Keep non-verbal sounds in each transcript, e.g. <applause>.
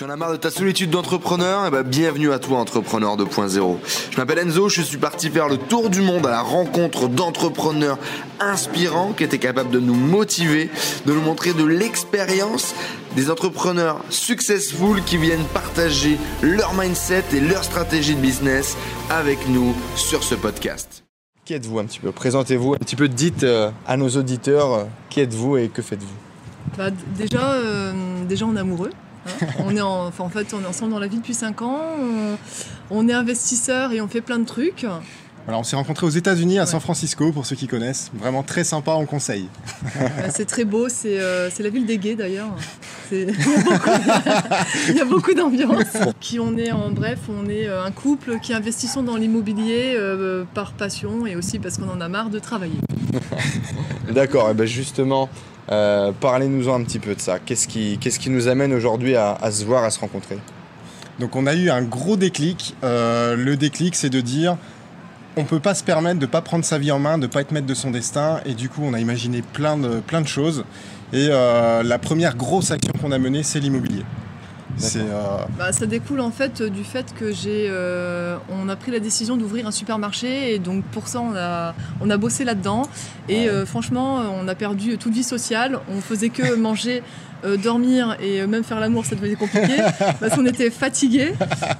Tu en as marre de ta solitude d'entrepreneur? Eh ben, bienvenue à toi, entrepreneur 2.0. Je m'appelle Enzo, je suis parti faire le tour du monde à la rencontre d'entrepreneurs inspirants qui étaient capables de nous motiver, de nous montrer de l'expérience, des entrepreneurs successful qui viennent partager leur mindset et leur stratégie de business avec nous sur ce podcast. Qui êtes-vous un petit peu? Présentez-vous un petit peu, dites euh, à nos auditeurs euh, qui êtes-vous et que faites-vous? Bah, déjà, euh, déjà, on est amoureux. Hein. on est en, enfin, en fait, on est ensemble dans la vie depuis 5 ans. On, on est investisseurs et on fait plein de trucs. Voilà, on s'est rencontrés aux États-Unis, à Ouais. San Francisco, pour ceux qui connaissent. Vraiment très sympa, on conseille. C'est très beau. C'est euh, c'est la ville des gays d'ailleurs. <laughs> Il y a beaucoup- d'ambiance. Qui on est en bref, on est euh, un couple qui investissons dans l'immobilier euh, par passion et aussi parce qu'on en a marre de travailler. D'accord, et ben justement, euh, parlez-nous-en un petit peu de ça. Qu'est-ce qui, nous amène aujourd'hui à, se voir, à se rencontrer? Donc on a eu un gros déclic. Euh, le déclic, c'est de dire, on peut pas se permettre de pas prendre sa vie en main, de pas être maître de son destin. Et du coup, on a imaginé plein de, plein de choses. Et euh, la première grosse action qu'on a menée, c'est l'immobilier. C'est euh, Bah, ça découle en fait du fait que j'ai, euh, on a pris la décision d'ouvrir un supermarché et donc pour ça on a, on a bossé là-dedans et Ouais. euh, franchement on a perdu toute vie sociale. On faisait que manger, euh, dormir et même faire l'amour ça devenait compliqué <laughs> parce qu'on était fatigués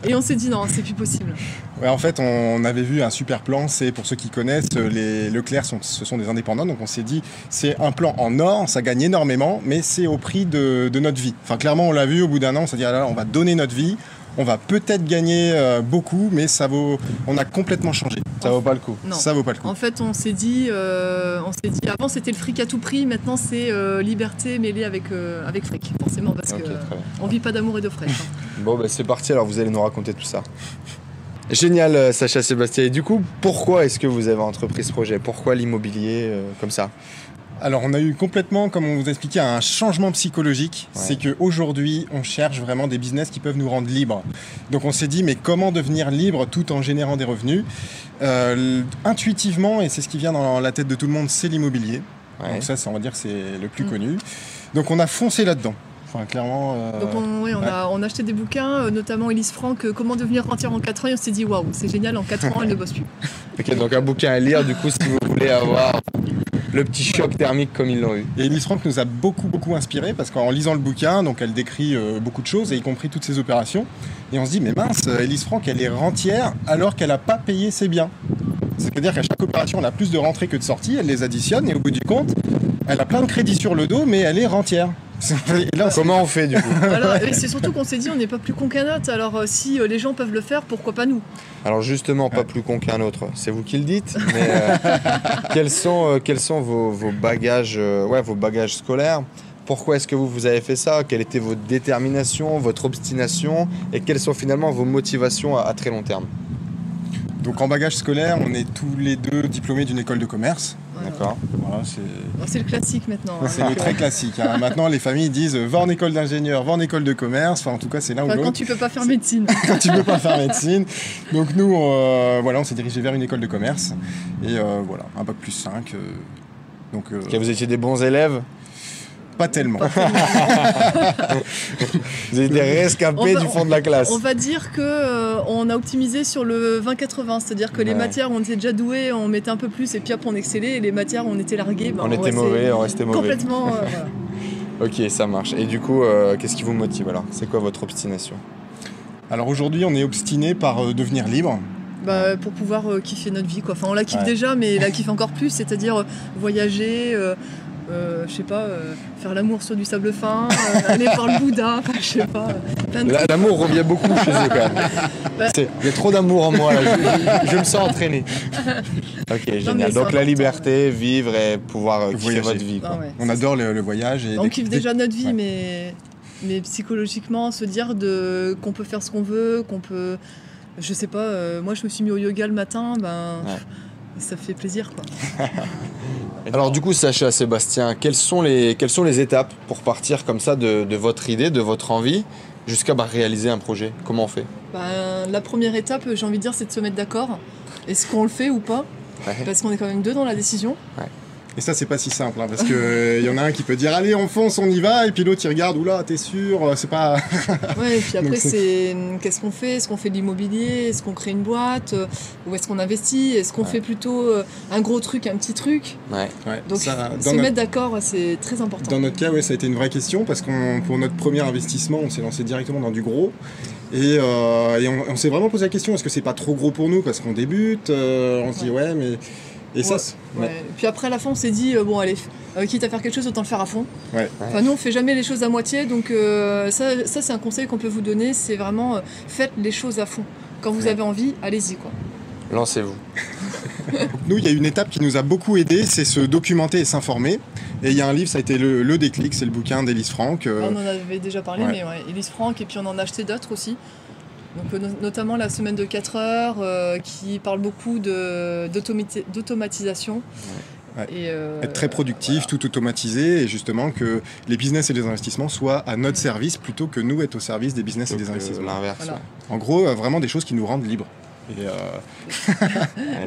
et on s'est dit non c'est plus possible. Ouais, en fait, on avait vu un super plan. C'est pour ceux qui connaissent, les Leclerc, sont, ce sont des indépendants. Donc, on s'est dit, c'est un plan en or, ça gagne énormément, mais c'est au prix de, de notre vie. Enfin, clairement, on l'a vu au bout d'un an. On s'est dit, ah là, là, on va donner notre vie. On va peut-être gagner euh, beaucoup, mais ça vaut. On a complètement changé. Ça vaut pas le coup. Non. Ça vaut pas le coup. En fait on s'est dit, euh, on s'est dit avant c'était le fric à tout prix, maintenant c'est euh, liberté mêlée avec, euh, avec fric forcément parce Ok, que très bien. on vit pas d'amour et de fraîche. hein. <laughs> Bon, ben c'est parti, alors vous allez nous raconter tout ça. Génial, Sacha Sébastien. Et du coup, pourquoi est-ce que vous avez entrepris ce projet? Pourquoi l'immobilier euh, comme ça? Alors, on a eu complètement, comme on vous a expliqué, un changement psychologique. Ouais. C'est qu'aujourd'hui, on cherche vraiment des business qui peuvent nous rendre libres. Donc, on s'est dit, mais comment devenir libre tout en générant des revenus? Euh, Intuitivement, et c'est ce qui vient dans la tête de tout le monde, c'est l'immobilier. Ouais. Donc ça, on va dire, que c'est le plus Mm. connu. Donc, on a foncé là-dedans. Enfin, clairement. euh, Donc on, oui, on, ouais. a, on a acheté des bouquins, euh, notamment Elise Franck, euh, Comment devenir rentier en 4 ans, et on s'est dit waouh, c'est génial, en 4 ans elle ne bosse plus. <laughs> Ok, donc un bouquin à lire, du coup, si vous voulez avoir le petit choc thermique comme ils l'ont eu. Et Elise Franck nous a beaucoup, beaucoup inspiré parce qu'en lisant le bouquin, donc elle décrit euh, beaucoup de choses, y compris toutes ses opérations. Et on se dit, mais mince, euh, Elise Franck, elle est rentière alors qu'elle n'a pas payé ses biens. C'est-à-dire qu'à chaque opération, elle a plus de rentrées que de sorties, elle les additionne, et au bout du compte, elle a plein de crédits sur le dos, mais elle est rentière. Là, Comment on fait, du coup <laughs> et c'est surtout qu'on s'est dit on n'est pas plus con qu'un autre, alors euh, si euh, les gens peuvent le faire, pourquoi pas nous Alors justement, pas plus con qu'un autre, c'est vous qui le dites, mais euh, <laughs> quels sont, euh, quels sont vos, vos bagages, euh, ouais, vos bagages scolaires? Pourquoi est-ce que vous, vous avez fait ça? Quelle était votre détermination, votre obstination? Et quelles sont finalement vos motivations à, à très long terme? Donc en bagage scolaire, on est tous les deux diplômés d'une école de commerce. Voilà. D'accord Voilà, c'est Bon, C'est le classique maintenant. hein. c'est le très classique. hein. Maintenant, les familles disent euh, va en école d'ingénieur, va en école de commerce. Enfin, en tout cas, c'est ou Enfin, quand l'autre. tu peux pas faire médecine. <laughs> quand tu peux pas faire médecine. Donc nous, euh, voilà, on s'est dirigé vers une école de commerce. Et euh, voilà, un bac plus 5. euh, donc euh, Vous étiez des bons élèves pas tellement. <laughs> Vous étiez des rescapés va- du fond de la classe On va dire que euh, on a optimisé sur le 20-80, c'est-à-dire que les matières on était déjà doués, on mettait un peu plus et puis après on excellait et les matières on était largués. ben, On était mauvais, on restait mauvais. Complètement. euh, <laughs> voilà. Ok, ça marche. Et du coup, euh, qu'est-ce qui vous motive alors? C'est quoi votre obstination? Alors aujourd'hui, on est obstiné par euh, devenir libre. Bah, pour pouvoir euh, kiffer notre vie quoi. Enfin on la kiffe Ouais. déjà mais la <laughs> kiffe encore plus, c'est-à-dire euh, voyager, euh, euh, je sais pas, euh, faire l'amour sur du sable fin, euh, aller voir le Bouddha, <laughs> enfin, je sais pas. plein de La- L'amour revient beaucoup chez eux quand même. Bah. Il y a trop d'amour en moi là. Je, je me sens entraîné. Ok, génial. Donc la liberté, vivre et pouvoir euh, kiffer Voyager. votre vie. Ah ouais, On adore le, le voyage. Et On kiffe déjà notre vie, Ouais. mais, mais psychologiquement, se dire de, qu'on peut faire ce qu'on veut, qu'on peut. Je sais pas, euh, moi je me suis mis au yoga le matin, ben. Ouais. Ça fait plaisir quoi. <laughs> Alors du coup, Sacha, Sébastien, quelles sont les, quelles sont les étapes pour partir comme ça de, de votre idée, de votre envie, jusqu'à bah, réaliser un projet? Comment on fait? Ben, la première étape, j'ai envie de dire, c'est de se mettre d'accord. Est-ce qu'on le fait ou pas? Ouais. Parce qu'on est quand même deux dans la décision. Ouais. Et ça, c'est pas si simple, hein, parce qu'il y en a un qui peut dire allez, on fonce, on y va, et puis l'autre il regarde, oula, t'es sûr, euh, c'est pas. <laughs> Ouais, et puis après, c'est- qu'est-ce qu'on fait? Est-ce qu'on fait de l'immobilier? Est-ce qu'on crée une boîte? Euh, Ou est-ce qu'on investit? Est-ce qu'on fait plutôt euh, un gros truc, un petit truc? Ouais. Ouais, Donc, ça, se notre, mettre d'accord, c'est très important. dans notre cas, ouais, ça a été une vraie question, parce qu'on pour notre premier investissement, on s'est lancé directement dans du gros. Et, euh, et on, on s'est vraiment posé la question est-ce que c'est pas trop gros pour nous? Parce qu'on débute Euh, On se dit ouais, mais. Et ça, Ouais. c'est- Ouais. ouais. Puis après, à la fin, on s'est dit, euh, bon, allez, euh, quitte à faire quelque chose, autant le faire à fond. Ouais. Enfin, nous, on fait jamais les choses à moitié, donc euh, ça, ça c'est un conseil qu'on peut vous donner, c'est vraiment, euh, faites les choses à fond. Quand vous Ouais. avez envie, allez-y, quoi. Lancez-vous. <laughs> Nous, il y a une étape qui nous a beaucoup aidé, c'est se documenter et s'informer. Et il y a un livre, ça a été le, le déclic, c'est le bouquin d'Élise Franck. euh, On en avait déjà parlé, ouais. mais ouais, Elise Franck, et puis on en a acheté d'autres aussi. Donc, euh, no- notamment la semaine de 4 heures, euh, qui parle beaucoup d'automatisation. Ouais. Et, euh, être très productif, tout automatisé, et justement que les business et les investissements soient à notre service plutôt que nous être au service des business et des investissements. L'inverse. Voilà. ouais. En gros, vraiment des choses qui nous rendent libres. Et, euh, <laughs>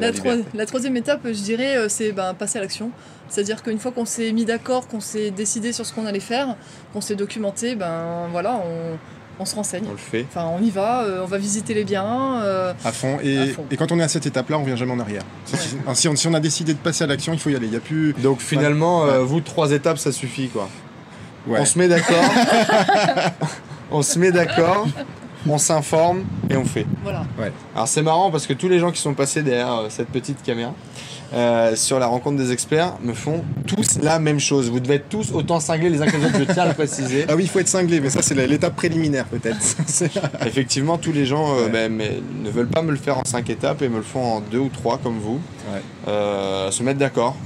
La, troisième étape, je dirais, c'est ben, passer à l'action. C'est-à-dire qu'une fois qu'on s'est mis d'accord, qu'on s'est décidé sur ce qu'on allait faire, qu'on s'est documenté, ben voilà, on, on se renseigne. On le fait. Enfin, on y va, euh, on va visiter les biens. euh, à fond. Et, À fond. et quand on est à cette étape-là, on vient jamais en arrière. Si, si- si on, si on a décidé de passer à l'action, il faut y aller. Il y a plus. Donc finalement, Ouais. euh, vous, trois étapes, ça suffit quoi. Ouais. On se met d'accord. <laughs> on se met d'accord. On s'informe et on fait. voilà. Alors c'est marrant parce que tous les gens qui sont passés derrière euh, cette petite caméra euh, sur la rencontre des experts me font tous la même chose. Vous devez être tous autant cinglés les uns que les autres, je tiens à le préciser. Ah oui, il faut être cinglé, mais ça c'est l'étape préliminaire peut-être. <laughs> Effectivement, tous les gens euh, Ouais. ben, mais ne veulent pas me le faire en cinq étapes et me le font en deux ou trois comme vous. Ouais. Euh, se mettre d'accord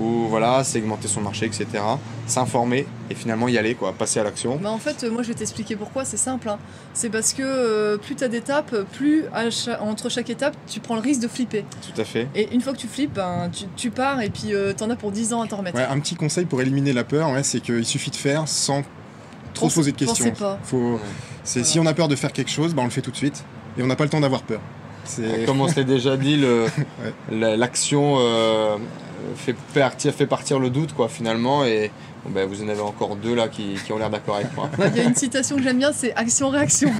ou voilà, segmenter son marché, etc. S'informer et finalement y aller, quoi, passer à l'action. Ben, en fait, euh, moi je vais t'expliquer pourquoi, c'est simple. hein. C'est parce que euh, plus tu as d'étapes, plus entre chaque étape, tu prends le risque de flipper. Tout à fait. Et une fois que tu flippes, ben, tu, tu pars et puis tu t'en as pour 10 ans à t'en remettre. Ouais, un petit conseil pour éliminer la peur, ouais, c'est qu'il suffit de faire sans trop se poser de questions. pensez pas. Faut, c'est, Si on a peur de faire quelque chose, bah, on le fait tout de suite et on n'a pas le temps d'avoir peur. C'est... Comme on se l'est déjà dit, le- <laughs> l'action euh, fait, partir, fait partir le doute, quoi, finalement. Et bon, ben, vous en avez encore deux là qui, qui ont l'air d'accord avec moi. <laughs> Il y a une citation que j'aime bien, c'est action-réaction.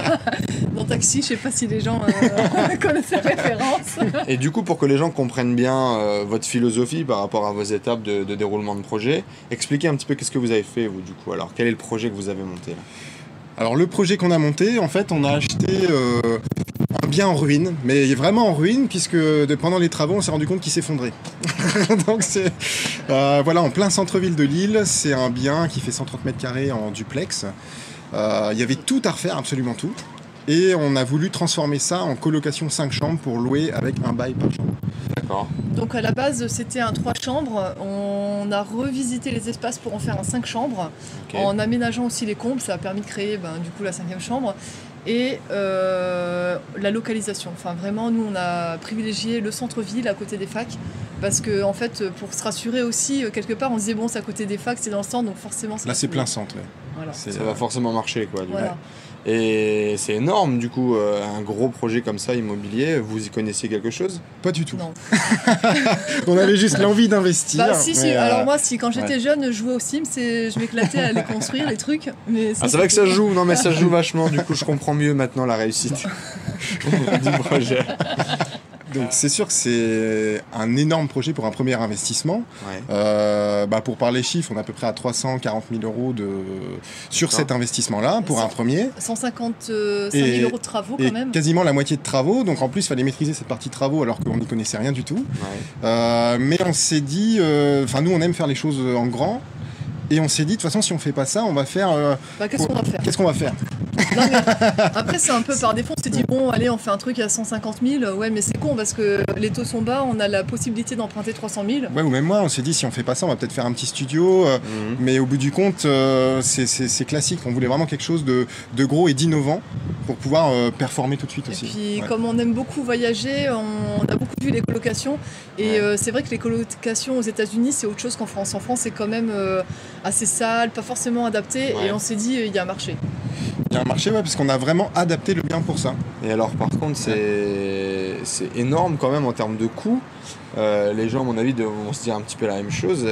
<laughs> Dans Taxi, je sais pas si les gens euh, <laughs> connaissent cette référence. Et du coup, pour que les gens comprennent bien euh, votre philosophie par rapport à vos étapes de, de déroulement de projet, expliquez un petit peu qu'est-ce que vous avez fait, vous, du coup. Alors, quel est le projet que vous avez monté là? Alors le projet qu'on a monté, en fait, on a acheté euh, bien en ruine, mais vraiment en ruine, puisque de- pendant les travaux, on s'est rendu compte qu'il s'effondrait. <laughs> Donc c'est euh, voilà, en plein centre-ville de Lille, c'est un bien qui fait 130 mètres carrés en duplex. Euh, Il y avait tout à refaire, absolument tout. Et on a voulu transformer ça en colocation 5 chambres pour louer avec un bail par chambre. D'accord. Donc à la base, c'était un 3 chambres. On a revisité les espaces pour en faire un 5 chambres. En aménageant aussi les combles, ça a permis de créer ben, du coup la cinquième chambre. Et euh, la localisation. Enfin, vraiment, nous, on a privilégié le centre-ville à côté des facs. Parce que, en fait, pour se rassurer aussi, euh, quelque part, on se disait, bon, c'est à côté des facs, c'est dans le centre, donc forcément, Là, c'est plein centre. ouais. Voilà. Ça va forcément marcher, quoi. du Voilà. Et c'est énorme, du coup, euh, un gros projet comme ça, immobilier. Vous y connaissiez quelque chose? Pas du tout. Non. <laughs> On avait juste l'envie d'investir. Bah, si, si. euh, Alors, moi, si, quand j'étais jeune, je jouais aux Sims et je m'éclatais à les construire, les trucs. Mais Ah, c'est vrai que ça joue, non mais ça joue vachement, du coup je comprends mieux maintenant la réussite <laughs> <laughs> du projet. Donc c'est sûr que c'est un énorme projet pour un premier investissement. Ouais. Euh, bah, pour parler chiffres, on est à peu près à 340 000 euros de... sur cet investissement-là pour un premier. 155 Et- 000 euros de travaux, Et quand même. quasiment la moitié de travaux, donc en plus il fallait maîtriser cette partie travaux alors qu'on n'y connaissait rien du tout. Ouais. Euh, mais on s'est dit, euh, enfin nous on aime faire les choses en grand, et on s'est dit de toute façon si on fait pas ça, on va faire, euh, Bah, Qu'est-ce qu'on va faire? qu'est-ce qu'on va faire? Non, mais après, c'est un peu par défaut. On s'est dit, bon, allez, on fait un truc à 150 000. Ouais, mais c'est con parce que les taux sont bas. On a la possibilité d'emprunter 300 000. Ouais ou même moi, on s'est dit si on fait pas ça, on va peut-être faire un petit studio. euh, Mhm. Mais au bout du compte, euh, c'est- classique. On voulait vraiment quelque chose de, de gros et d'innovant pour pouvoir euh, performer tout de suite Et aussi. puis, Ouais. comme on aime beaucoup voyager, on, on a beaucoup vu les colocations. Et Ouais. euh, c'est vrai que les colocations aux États-Unis, c'est autre chose qu'en France. En France, c'est quand même euh, assez sale, pas forcément adapté. Ouais. Et on s'est dit, euh, il y a un marché. Il y a un marché, ouais, parce qu'on a vraiment adapté le bien pour ça. Et alors, par contre, c'est c'est énorme quand même en termes de coûts. Euh, les gens, à mon avis, vont se dire un petit peu la même chose.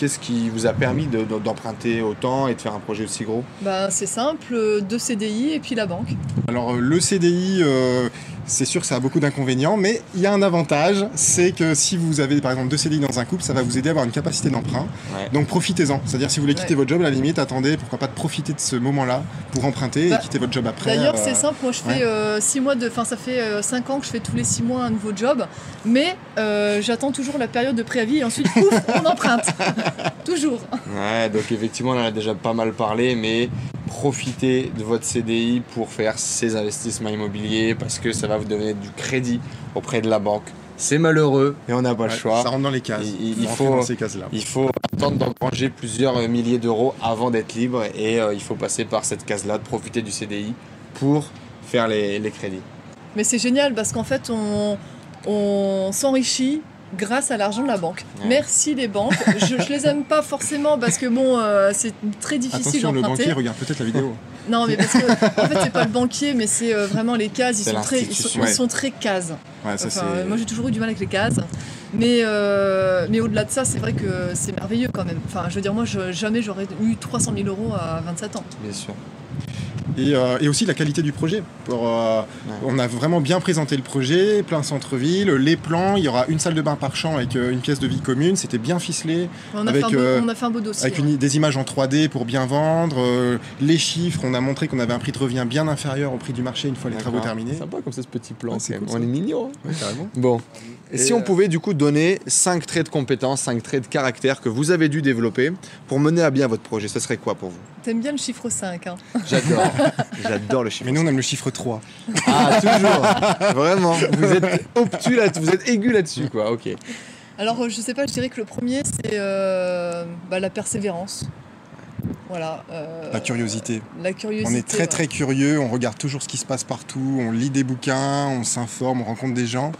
Qu'est-ce qui vous a permis de- de- d'emprunter autant et de faire un projet aussi gros? Bah, c'est simple, euh, deux CDI et puis la banque. Alors euh, le CDI, euh, c'est sûr que ça a beaucoup d'inconvénients, mais il y a un avantage, c'est que si vous avez par exemple deux CDI dans un couple, ça va vous aider à avoir une capacité d'emprunt. Ouais. Donc profitez-en. C'est-à-dire si vous voulez quitter Ouais. votre job, à la limite, attendez, pourquoi pas de profiter de ce moment-là pour emprunter Bah, et quitter votre job après. D'ailleurs, euh, c'est simple, moi je fais ouais. 6 mois de. Enfin, ça fait 5 ans que je fais tous les 6 mois un nouveau job, mais euh, j'attends toujours la période de préavis et ensuite, pouf, on emprunte. <laughs> toujours. Ouais, donc effectivement, on en a déjà pas mal parlé, mais profitez de votre CDI pour faire ces investissements immobiliers parce que ça va vous donner du crédit auprès de la banque. C'est malheureux, mais on n'a pas le choix. Ça rentre dans les cases. Il- faut- dans ces cases-là. Il faut attendre d'engranger plusieurs milliers d'euros avant d'être libre et euh, il faut passer par cette case-là, de profiter du CDI pour faire les, les crédits. Mais c'est génial parce qu'en fait, on, on s'enrichit grâce à l'argent de la banque. Ouais. Merci les banques. Je, je les aime pas forcément parce que bon, euh, c'est très difficile Attention, le d'emprunter. banquier regarde peut-être la vidéo. Non, mais parce que en fait, c'est pas le banquier, mais c'est euh, vraiment les cases. Ils sont très, ils sont, ils très cases. Ouais, ça Enfin, c'est. moi, j'ai toujours eu du mal avec les cases. Mais, euh, mais au-delà de ça, c'est vrai que c'est merveilleux quand même. Enfin, je veux dire, moi, je- jamais j'aurais eu 300 000 euros à 27 ans. Bien sûr. Et, euh, et aussi la qualité du projet. Pour, euh, On a vraiment bien présenté le projet, plein centre-ville, les plans, il y aura une salle de bain par champ avec euh, une pièce de vie commune, c'était bien ficelé, On a, Avec, fait, un beau, euh, on a fait un beau dossier. avec ouais. une- des images en 3D pour bien vendre, euh, les chiffres, on a montré qu'on avait un prix de revient bien inférieur au prix du marché une fois les travaux terminés. Sympa comme ça ce petit plan. Ouais, c'est cool, on ça. est mignon. hein. Ouais. Bon. Et, Et si on pouvait du coup donner 5 traits de compétences, 5 traits de caractère que vous avez dû développer pour mener à bien votre projet, ce serait quoi pour vous? T'aimes bien le chiffre 5, hein? J'adore. <laughs> J'adore le chiffre. Mais nous on aime le chiffre 3. Ah, toujours. Vraiment. Vous êtes obtus là, vous êtes aigu là-dessus, quoi. Ok. Alors, euh, je sais pas, je dirais que le premier, c'est euh, bah, la persévérance. Voilà. euh, La curiosité. La curiosité. On est très ouais. très curieux, on regarde toujours ce qui se passe partout, on lit des bouquins, on s'informe, on rencontre des gens.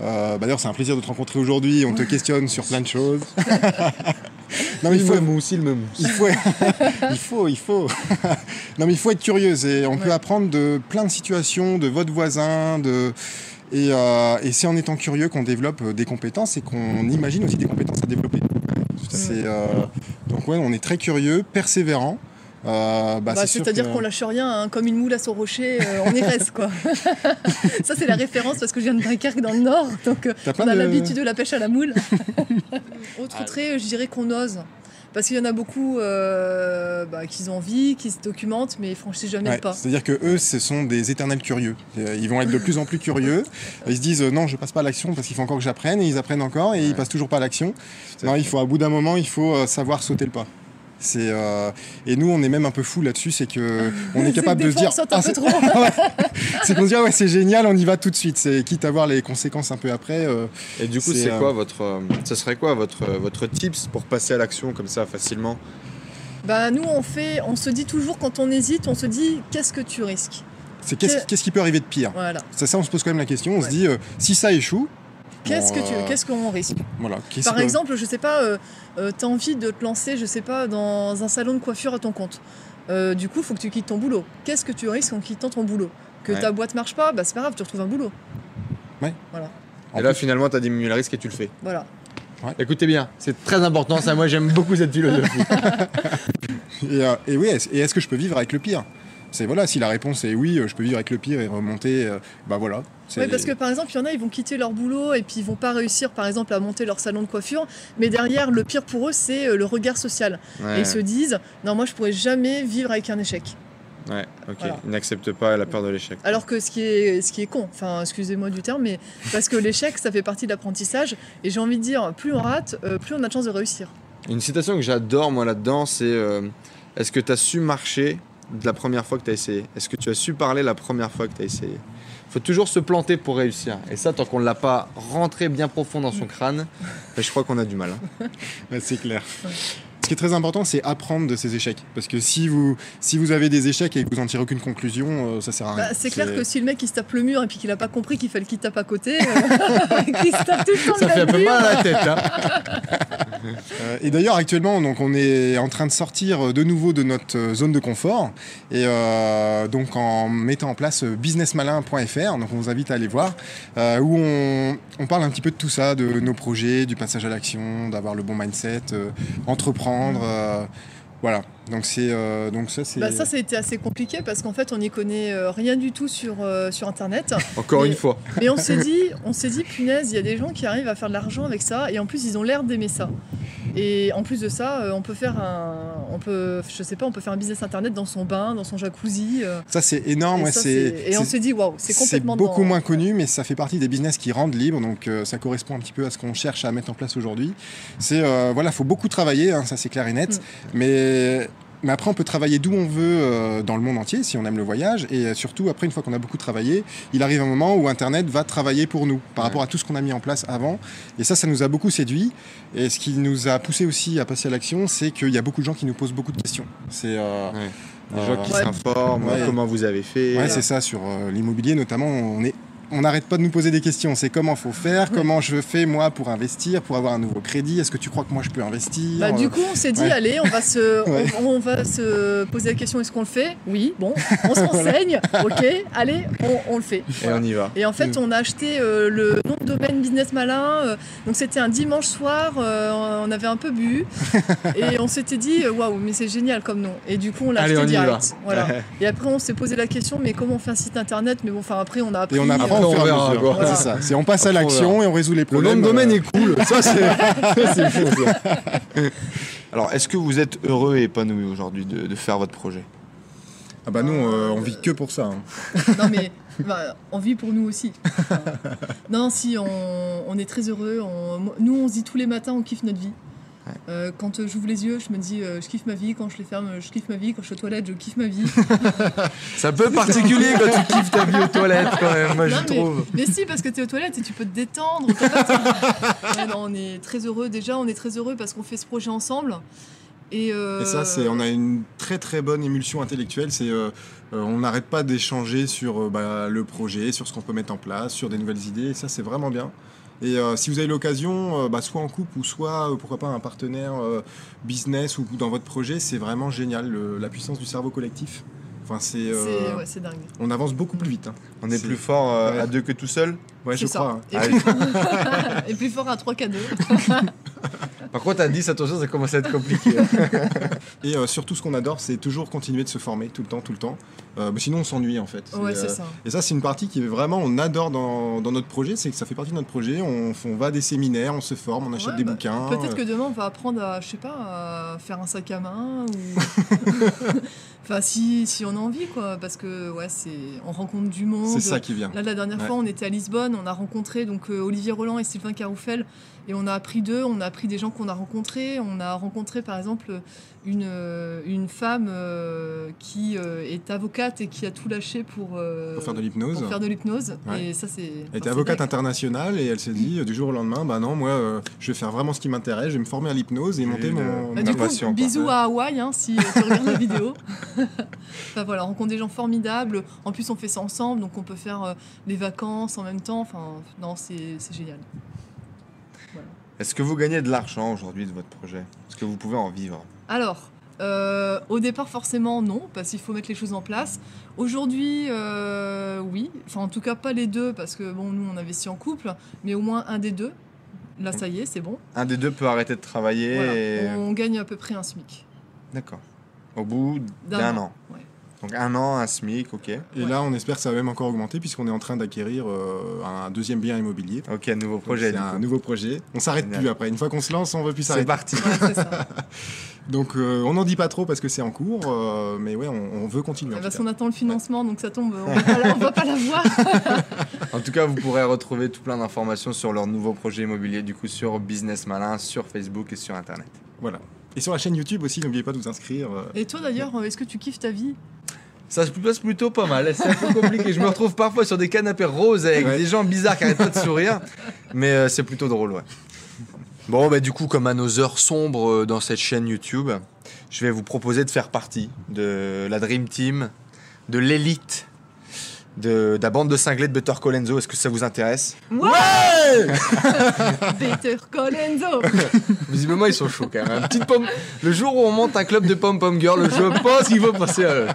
Euh, bah D'ailleurs c'est un plaisir de te rencontrer aujourd'hui, on te <laughs> questionne sur plein de choses. <laughs> non mais il faut, aussi le même. il faut, il faut, il faut. <laughs> non mais il faut être curieux et on peut apprendre de plein de situations, de votre voisin, de et, euh, et c'est en étant curieux qu'on développe euh, des compétences et qu'on imagine aussi des compétences à développer. Euh, donc ouais, on est très curieux, persévérant. Euh, bah, Bah, C'est-à-dire qu'on lâche rien, hein, comme une moule à son rocher, euh, on y reste quoi. <laughs> ça c'est la référence parce que je viens de Dunkerque dans le Nord, donc euh, on a de- l'habitude de la pêche à la moule. <laughs> Autre Ah. trait, je dirais qu'on ose. Parce qu'il y en a beaucoup euh, bah, qui ont envie, qui se documentent, mais ils franchissent jamais Ouais, le pas. C'est-à-dire que eux, ce sont des éternels curieux. Ils vont être de plus en plus curieux. <laughs> Ils se disent non, je passe pas à l'action parce qu'il faut encore que j'apprenne, et ils apprennent encore et ils passent toujours pas à l'action. Non, il faut à bout d'un moment, il faut savoir sauter le pas. C'est euh, et nous, on est même un peu fou là-dessus, c'est que on est <laughs> C'est capable de se dire, Ah, c'est- trop. <laughs> c'est qu'on se dit ah ouais, c'est génial, on y va tout de suite. C'est quitte à voir les conséquences un peu après. euh, Et du coup, C'est, c'est euh, quoi votre, ce serait quoi votre, votre tips pour passer à l'action comme ça facilement? Bah nous on fait, on se dit toujours quand on hésite, on se dit qu'est-ce que tu risques? c'est qu'est-ce Que- qu'est-ce qui peut arriver de pire? Voilà. Ça, ça, on se pose quand même la question. On se dit euh, si ça échoue. Qu'est-ce bon, que tu, euh, qu'est-ce qu'on risque Voilà. Par que- exemple, je sais pas, euh, euh, t'as envie de te lancer, je sais pas, dans un salon de coiffure à ton compte. Euh, du coup, faut que tu quittes ton boulot. Qu'est-ce que tu risques en quittant ton boulot Que Ouais. ta boîte marche pas, bah c'est pas grave, tu retrouves un boulot. En Et là, plus- finalement, tu as diminué le risque et tu le fais. Voilà. Écoutez bien, c'est très important. Ça, moi, j'aime beaucoup cette philosophie. <laughs> Et, euh, et oui, et est-ce que je peux vivre avec le pire? C'est voilà, si la réponse est oui, euh, je peux vivre avec le pire et remonter, euh, bah voilà. Oui, parce que par exemple, il y en a, ils vont quitter leur boulot et puis ils vont pas réussir, par exemple, à monter leur salon de coiffure. Mais derrière, le pire pour eux, c'est euh, le regard social. Et ils se disent, non, moi, je pourrais jamais vivre avec un échec. ouais, ok. Voilà. Ils n'acceptent pas la peur de l'échec. Alors que ce qui est, ce qui est con, enfin, excusez-moi du terme, mais parce que l'échec, ça fait partie de l'apprentissage. Et j'ai envie de dire, plus on rate, plus on a de chances de réussir. Une citation que j'adore, moi, là-dedans, c'est euh, Est-ce que tu as su marcher de la première fois que tu as essayé Est-ce que tu as su parler la première fois que tu as essayé? Il faut toujours se planter pour réussir. Et ça, tant qu'on ne l'a pas rentré bien profond dans son crâne, ben, <laughs> je crois qu'on a du mal. hein. C'est clair. Ce qui est très important, c'est apprendre de ces échecs. Parce que si vous, si vous avez des échecs et que vous n'en tirez aucune conclusion, euh, ça sert à rien. Bah, c'est clair que si le mec il se tape le mur et puis qu'il a pas compris qu'il fallait qu'il tape à côté, euh, <laughs> qu'il se tape tout le temps Ça fait un peu mal à la tête. Hein. <laughs> Euh, et d'ailleurs, actuellement, donc, on est en train de sortir de nouveau de notre zone de confort. Et euh, donc, en mettant en place businessmalin.fr, donc on vous invite à aller voir, euh, où on, on parle un petit peu de tout ça, de nos projets, du passage à l'action, d'avoir le bon mindset, euh, entreprendre. Euh, voilà. Donc, c'est, euh, donc ça, c'est. Bah, ça, ça a été assez compliqué parce qu'en fait, on n'y connaît euh, rien du tout sur, euh, sur Internet. <laughs> Encore Mais- une fois. <laughs> Mais on s'est dit, on s'est dit, punaise, il y a des gens qui arrivent à faire de l'argent avec ça, et en plus, ils ont l'air d'aimer ça. Et en plus de ça, on peut faire un, on peut, je sais pas, on peut faire un business internet dans son bain, dans son jacuzzi. Ça, c'est énorme. et, ouais, ça, c'est, c'est- et on c'est- s'est dit, waouh, c'est complètement beaucoup dans- moins connu, mais ça fait partie des business qui rendent libre, donc euh, ça correspond un petit peu à ce qu'on cherche à mettre en place aujourd'hui. C'est euh, voilà, faut beaucoup travailler, hein, ça c'est clair et net, Mm. mais mais après on peut travailler d'où on veut euh, dans le monde entier si on aime le voyage, et euh, surtout après une fois qu'on a beaucoup travaillé, il arrive un moment où Internet va travailler pour nous par rapport à tout ce qu'on a mis en place avant, et ça, ça nous a beaucoup séduit. Et ce qui nous a poussé aussi à passer à l'action, c'est qu'il y a beaucoup de gens qui nous posent beaucoup de questions. C'est euh, Des gens qui s'informent, Ouais. comment vous avez fait. Ouais, c'est ça, sur euh, l'immobilier notamment, on est on n'arrête pas de nous poser des questions. C'est comment faut faire, comment je fais moi pour investir, pour avoir un nouveau crédit? Est-ce que tu crois que moi je peux investir? Bah, du coup, on s'est dit, Ouais. allez, on va, se, <laughs> Ouais. on, on va se poser la question est-ce qu'on le fait? Oui, bon, <laughs> on se renseigne, ok, allez, on, on le fait. Et Voilà. on y va. Et en fait, Mm. on a acheté euh, le nom de domaine Business Malin. euh, donc, c'était un dimanche soir. euh, on avait un peu bu. <laughs> et on s'était dit, euh, waouh, mais c'est génial comme nom. Et du coup, on l'a Allez, acheté on y direct. va. Voilà. Et après, on s'est posé la question, mais comment on fait un site internet? Mais bon, enfin, après, on a appris. Et on apprend Après, au on fur et à verra, mesure. quoi. Ouais, C'est ça. C'est on passe à l'action et on résout les Le problèmes. nom de domaine euh, est cool. <laughs> Ça, c'est fou. ça. <laughs> Alors, est-ce que vous êtes heureux et épanoui aujourd'hui de, de faire votre projet? Ah bah nous, euh, on vit que pour ça. hein. Non, mais bah, on vit pour nous aussi. Enfin, non, si, on, on est très heureux. on- nous, on se dit tous les matins, on kiffe notre vie. Euh, quand euh, j'ouvre les yeux, je me dis, euh, je kiffe ma vie. Quand je les ferme, je kiffe ma vie. Quand je suis aux toilettes, je kiffe ma vie. <laughs> C'est un peu particulier quand tu kiffes ta vie aux toilettes, quand même, moi, Non, je mais, trouve. mais si, parce que tu es aux toilettes et tu peux te détendre. <laughs> Ouais, non, on est très heureux. Déjà, on est très heureux parce qu'on fait ce projet ensemble. Et, euh, Et ça, c'est, on a une très très bonne émulsion intellectuelle. C'est, euh, euh, on n'arrête pas d'échanger sur euh, bah, le projet, sur ce qu'on peut mettre en place, sur des nouvelles idées. Et ça, c'est vraiment bien. Et euh, si vous avez l'occasion, euh, bah, soit en couple ou soit, euh, pourquoi pas, un partenaire euh, business ou dans votre projet, c'est vraiment génial. le- la puissance du cerveau collectif. Enfin, c'est, euh, ouais, dingue. on avance beaucoup plus vite. hein. On est plus fort euh, Ouais. à deux que tout seul. Ouais, je ça. crois. hein. Et, Ah plus... <laughs> et plus fort à 3 k 2. Par contre, à 10, attention, ça commence à être compliqué. Et euh, surtout, ce qu'on adore, c'est toujours continuer de se former tout le temps, tout le temps. Euh, sinon, on s'ennuie en fait. Ouais, C'est, euh, ça. Et ça, c'est une partie qui est vraiment, on adore dans, dans notre projet, c'est que ça fait partie de notre projet. On, on va à des séminaires, on se forme, on achète Ouais, des bah, bouquins. Peut-être que demain on va apprendre à, je sais pas, à faire un sac à main ou. <laughs> <laughs> <laughs> enfin, si, si on a envie, quoi. Parce que, ouais, c'est. On rencontre du monde. C'est ça qui vient. Là, la dernière Ouais. fois, on était à Lisbonne, on a rencontré donc euh, Olivier Roland et Sylvain Caroufel, et on a appris d'eux, on a appris des gens qu'on a rencontrés. On a rencontré, par exemple, une, euh, une femme euh, qui euh, est avocate et qui a tout lâché pour, euh, Pour faire de l'hypnose. pour faire de l'hypnose. Ouais. Et ça, c'est. Elle était avocate internationale et elle s'est dit du jour au lendemain, bah non, moi, euh, je vais faire vraiment ce qui m'intéresse, je vais me former à l'hypnose et monter mon. Bah, Ma du coup, bisous Ouais. à Hawaï hein, si tu regardes la vidéo. <laughs> <laughs> enfin voilà, on rencontre des gens formidables. En plus, on fait ça ensemble, donc on peut faire euh, les vacances en même temps. Enfin, non, c'est génial. Est-ce que vous gagnez de l'argent aujourd'hui de votre projet? Est-ce que vous pouvez en vivre? Alors, euh, au départ, forcément, non, parce qu'il faut mettre les choses en place. Aujourd'hui, euh, oui. Enfin, en tout cas, pas les deux, parce que bon, nous, on investit en couple, mais au moins un des deux. Là, ça y est, c'est bon. Un des deux peut arrêter de travailler Voilà. et... On gagne à peu près un SMIC. D'accord. Au bout D'un an, an. ouais. Donc un an, un SMIC, ok. Et Ouais. là, on espère que ça va même encore augmenter puisqu'on est en train d'acquérir euh, un deuxième bien immobilier. Ok, nouveau Donc, projet. Du un coup. nouveau projet. On s'arrête plus après. Une fois qu'on se lance, on ne veut plus C'est s'arrêter. parti. Ouais, c'est ça. <laughs> Donc, euh, on n'en dit pas trop parce que c'est en cours, euh, mais ouais, on, on veut continuer. Parce qu'on attend le financement, donc ça tombe. On va pas la- on va pas l'avoir. <laughs> En tout cas, vous pourrez retrouver tout plein d'informations sur leur nouveau projet immobilier, du coup, sur Business Malin, sur Facebook et sur Internet. Voilà. Et sur la chaîne YouTube aussi, n'oubliez pas de vous inscrire. euh, Et toi d'ailleurs, euh, est-ce que tu kiffes ta vie? Ça se passe plutôt pas mal. C'est un peu compliqué. Je me retrouve parfois sur des canapés roses avec Ouais. des gens bizarres qui arrêtent pas de sourire. Mais euh, c'est plutôt drôle, ouais. Bon, bah, du coup, comme à nos heures sombres dans cette chaîne YouTube, je vais vous proposer de faire partie de la Dream Team, de l'élite, de, de la bande de cinglés de Better Colenso. Est-ce que ça vous intéresse Ouais Peter <laughs> Colenso <laughs> Visiblement, ils sont chauds quand même. Une petite pomme. Le jour où on monte un club de pom-pom girl, je pense qu'il faut passer à eux.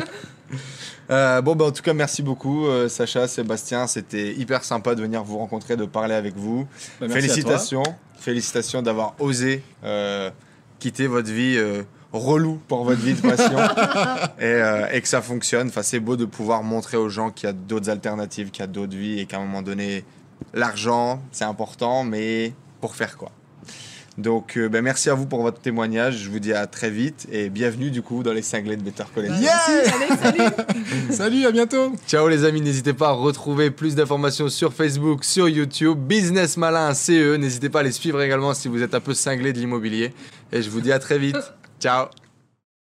Euh, bon, bah, en tout cas, merci beaucoup, euh, Sacha, Sébastien. C'était hyper sympa de venir vous rencontrer, de parler avec vous. Bah, Félicitations. Félicitations d'avoir osé euh, quitter votre vie euh, relou pour votre vie de passion <laughs> et, euh, et que ça fonctionne. Enfin, c'est beau de pouvoir montrer aux gens qu'il y a d'autres alternatives, qu'il y a d'autres vies et qu'à un moment donné, l'argent, c'est important, mais pour faire quoi donc, euh, ben, merci à vous pour votre témoignage. Je vous dis à très vite et bienvenue du coup dans les cinglés de Better College. Allez, salut <laughs> Salut, à bientôt Ciao les amis, n'hésitez pas à retrouver plus d'informations sur Facebook, sur YouTube, Business Malin CE. N'hésitez pas à les suivre également si vous êtes un peu cinglé de l'immobilier. Et je vous dis à très vite. Ciao